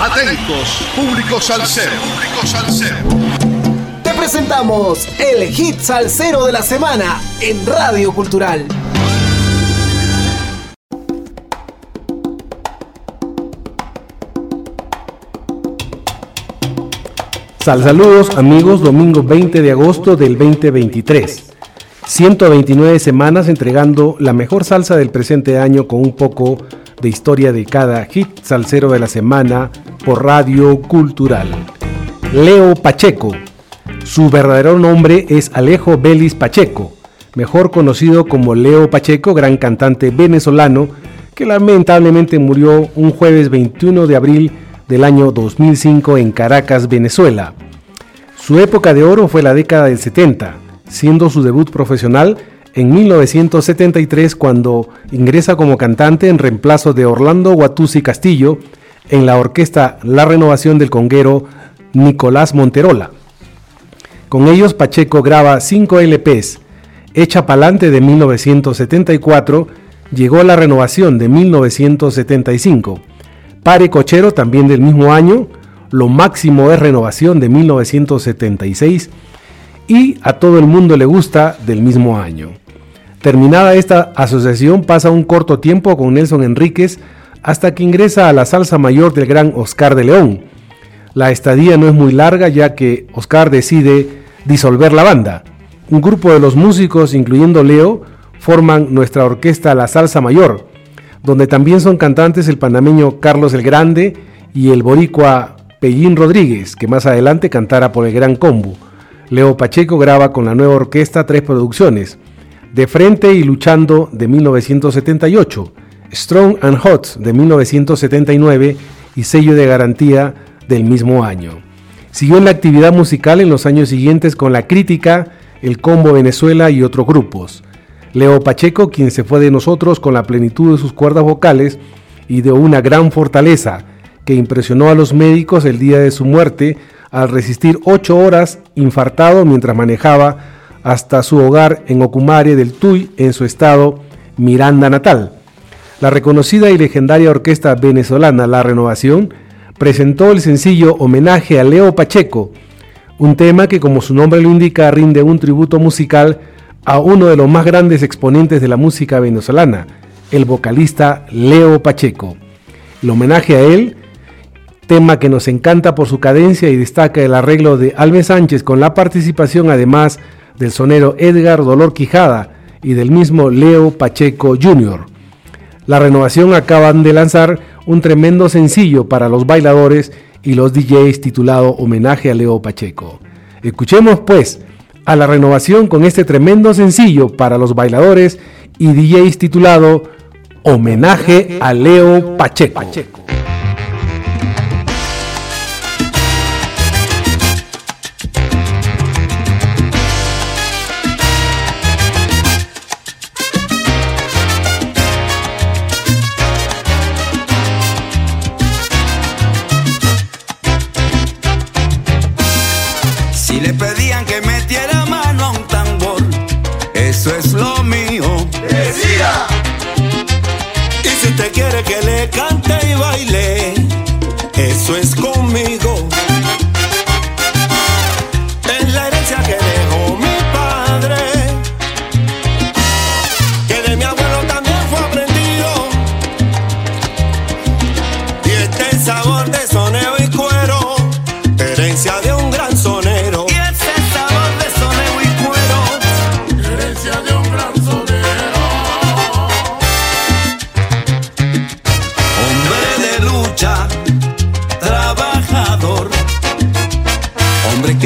Atentos, público salsero. Público salsero. Te presentamos el hit salsero de la semana en Radio Cultural. Sal saludos amigos, domingo 20 de agosto del 2023. 129 semanas entregando la mejor salsa del presente año con un poco de historia de cada hit salsero de la semana por Radio Cultural. Leo Pacheco. Su verdadero nombre es Alejo Belis Pacheco, mejor conocido como Leo Pacheco, gran cantante venezolano que lamentablemente murió un jueves 21 de abril del año 2005 en Caracas, Venezuela. Su época de oro fue la década del 70, siendo su debut profesional en 1973 cuando ingresa como cantante en reemplazo de Orlando Guatusi Castillo en la orquesta La Renovación del conguero Nicolás Monterola. Con ellos Pacheco graba 5 LPs. Hecha Palante de 1974, llegó La Renovación de 1975. Pare Cochero también del mismo año, Lo Máximo es Renovación de 1976 y A Todo el Mundo le gusta del mismo año. Terminada esta asociación pasa un corto tiempo con Nelson Enríquez hasta que ingresa a la salsa mayor del gran Oscar de León. La estadía no es muy larga ya que Oscar decide disolver la banda. Un grupo de los músicos, incluyendo Leo, forman nuestra orquesta La Salsa Mayor, donde también son cantantes el panameño Carlos el Grande y el boricua Pellín Rodríguez, que más adelante cantará por el Gran Combo. Leo Pacheco graba con la nueva orquesta tres producciones, De Frente y Luchando de 1978, Strong and Hot de 1979 y Sello de Garantía del mismo año. Siguió en la actividad musical en los años siguientes con La Crítica, El Combo Venezuela y otros grupos. Leo Pacheco, quien se fue de nosotros con la plenitud de sus cuerdas vocales y de una gran fortaleza que impresionó a los médicos el día de su muerte al resistir ocho horas infartado mientras manejaba hasta su hogar en Ocumare del Tuy, en su estado Miranda natal. La reconocida y legendaria orquesta venezolana La Renovación presentó el sencillo Homenaje a Leo Pacheco, un tema que como su nombre lo indica rinde un tributo musical a uno de los más grandes exponentes de la música venezolana, el vocalista Leo Pacheco. El homenaje a él, tema que nos encanta por su cadencia y destaca el arreglo de Alves Sánchez con la participación además del sonero Edgar Dolor Quijada y del mismo Leo Pacheco Jr. La renovación acaban de lanzar un tremendo sencillo para los bailadores y los DJs titulado Homenaje a Leo Pacheco. Escuchemos pues a la renovación con este tremendo sencillo para los bailadores y DJs titulado Homenaje a Leo Pacheco.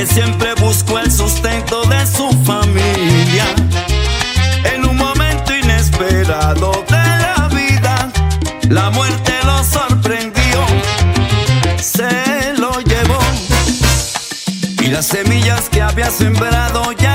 que siempre buscó el sustento de su familia. En un momento inesperado de la vida, la muerte lo sorprendió, se lo llevó. Y las semillas que había sembrado ya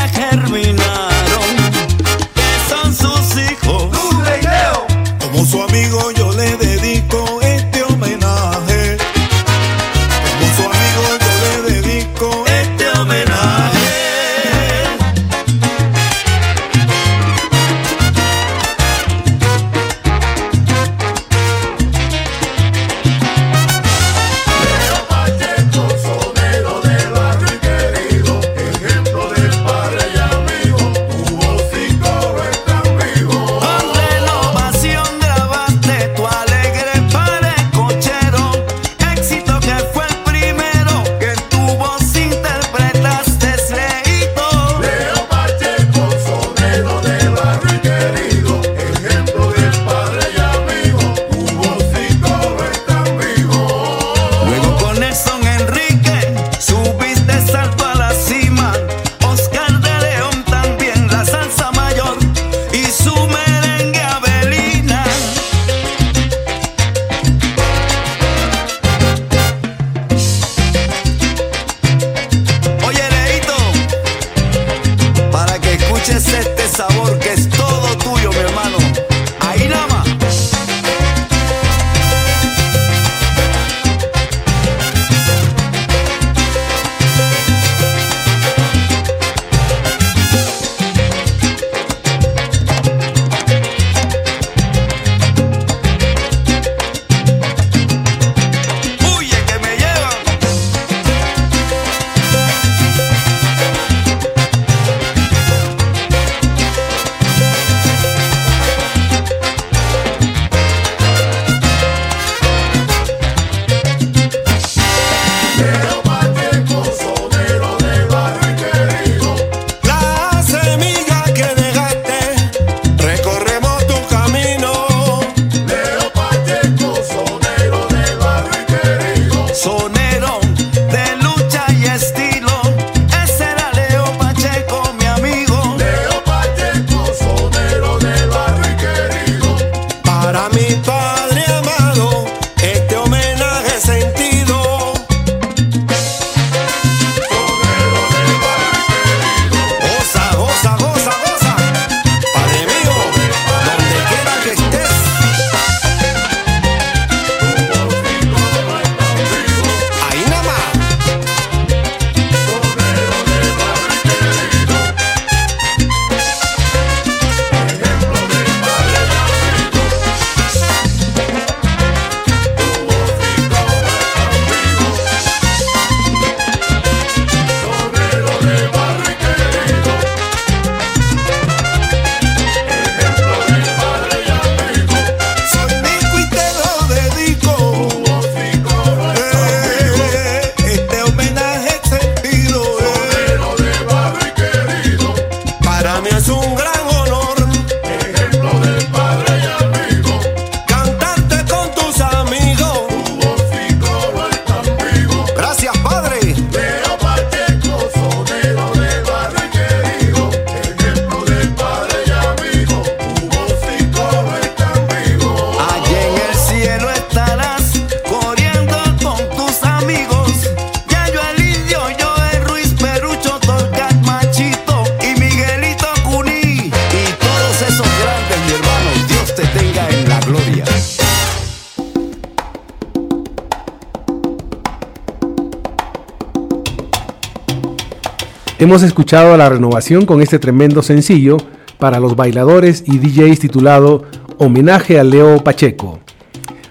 Hemos escuchado la renovación con este tremendo sencillo para los bailadores y DJs titulado Homenaje a Leo Pacheco.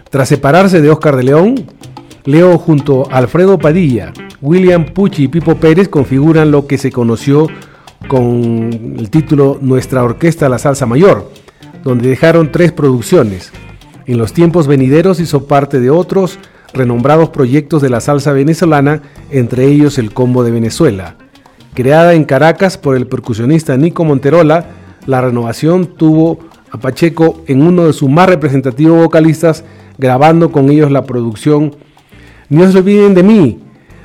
Tras separarse de Oscar de León, Leo junto a Alfredo Padilla, William Pucci y Pipo Pérez configuran lo que se conoció con el título Nuestra Orquesta La Salsa Mayor, donde dejaron tres producciones. En los tiempos venideros hizo parte de otros renombrados proyectos de la salsa venezolana, entre ellos el Combo de Venezuela. Creada en Caracas por el percusionista Nico Monterola, la renovación tuvo a Pacheco en uno de sus más representativos vocalistas, grabando con ellos la producción No se olviden de mí,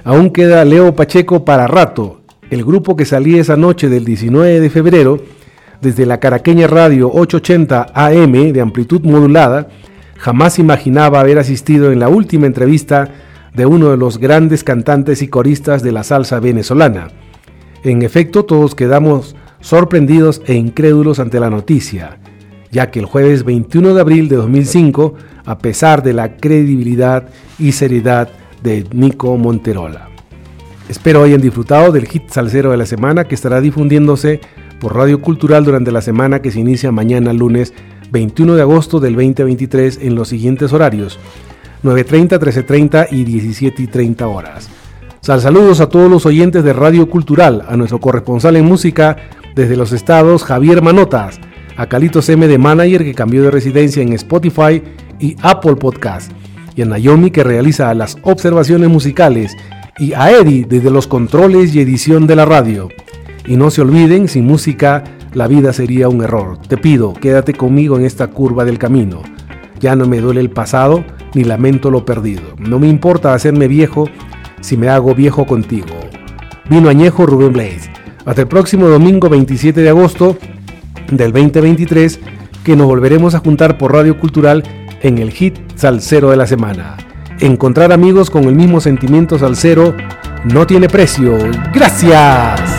aún queda Leo Pacheco para rato, el grupo que salía esa noche del 19 de febrero desde la caraqueña radio 880 AM de amplitud modulada, jamás imaginaba haber asistido en la última entrevista de uno de los grandes cantantes y coristas de la salsa venezolana. En efecto, todos quedamos sorprendidos e incrédulos ante la noticia, ya que el jueves 21 de abril de 2005, a pesar de la credibilidad y seriedad de Nico Monterola. Espero hayan disfrutado del hit salsero de la semana que estará difundiéndose por Radio Cultural durante la semana que se inicia mañana lunes 21 de agosto del 2023 en los siguientes horarios 9.30, 13.30 y 17.30 horas. Sal saludos a todos los oyentes de Radio Cultural, a nuestro corresponsal en música desde los estados Javier Manotas, a Calitos M de Manager que cambió de residencia en Spotify y Apple Podcast, y a Naomi que realiza las observaciones musicales, y a Eddie desde los controles y edición de la radio. Y no se olviden, sin música la vida sería un error. Te pido, quédate conmigo en esta curva del camino. Ya no me duele el pasado ni lamento lo perdido. No me importa hacerme viejo si me hago viejo contigo. Vino añejo Rubén Blaze. Hasta el próximo domingo 27 de agosto del 2023 que nos volveremos a juntar por Radio Cultural en el hit salsero de la semana. Encontrar amigos con el mismo sentimiento salsero no tiene precio. Gracias.